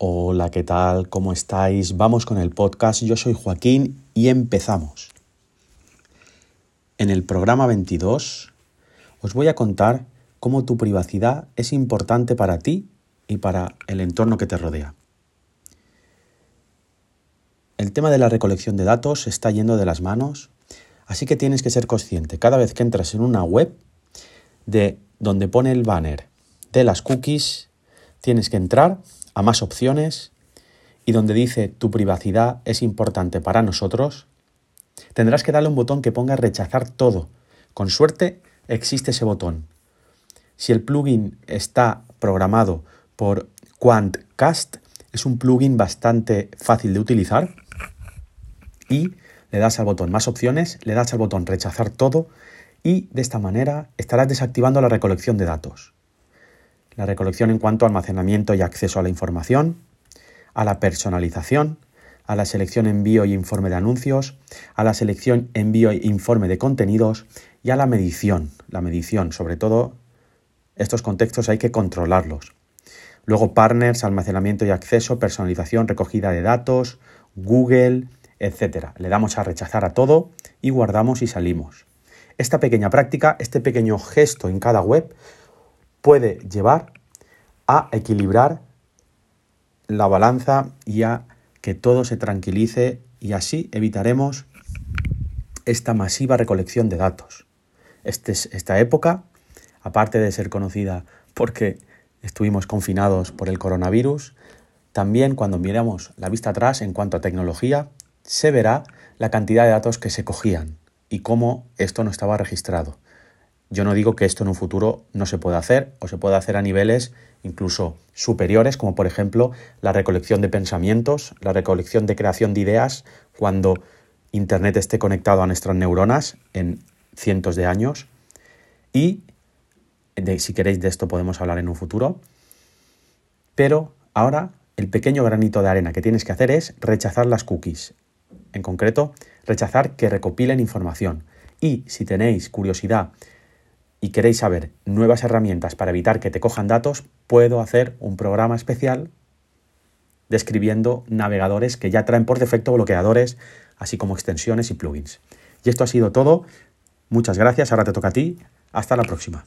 Hola, ¿qué tal? ¿Cómo estáis? Vamos con el podcast. Yo soy Joaquín y empezamos. En el programa 22 os voy a contar cómo tu privacidad es importante para ti y para el entorno que te rodea. El tema de la recolección de datos está yendo de las manos, así que tienes que ser consciente cada vez que entras en una web de donde pone el banner de las cookies, tienes que entrar a más opciones y donde dice tu privacidad es importante para nosotros, tendrás que darle un botón que ponga rechazar todo. Con suerte existe ese botón. Si el plugin está programado por QuantCast, es un plugin bastante fácil de utilizar y le das al botón más opciones, le das al botón rechazar todo y de esta manera estarás desactivando la recolección de datos la recolección en cuanto a almacenamiento y acceso a la información, a la personalización, a la selección envío y informe de anuncios, a la selección envío e informe de contenidos y a la medición. La medición, sobre todo, estos contextos hay que controlarlos. Luego partners, almacenamiento y acceso, personalización, recogida de datos, Google, etc. Le damos a rechazar a todo y guardamos y salimos. Esta pequeña práctica, este pequeño gesto en cada web puede llevar a equilibrar la balanza y a que todo se tranquilice y así evitaremos esta masiva recolección de datos. Este esta época, aparte de ser conocida porque estuvimos confinados por el coronavirus, también cuando miramos la vista atrás en cuanto a tecnología, se verá la cantidad de datos que se cogían y cómo esto no estaba registrado. Yo no digo que esto en un futuro no se pueda hacer o se pueda hacer a niveles incluso superiores, como por ejemplo la recolección de pensamientos, la recolección de creación de ideas, cuando Internet esté conectado a nuestras neuronas en cientos de años. Y si queréis de esto podemos hablar en un futuro. Pero ahora el pequeño granito de arena que tienes que hacer es rechazar las cookies. En concreto, rechazar que recopilen información. Y si tenéis curiosidad y queréis saber nuevas herramientas para evitar que te cojan datos, puedo hacer un programa especial describiendo navegadores que ya traen por defecto bloqueadores, así como extensiones y plugins. Y esto ha sido todo. Muchas gracias. Ahora te toca a ti. Hasta la próxima.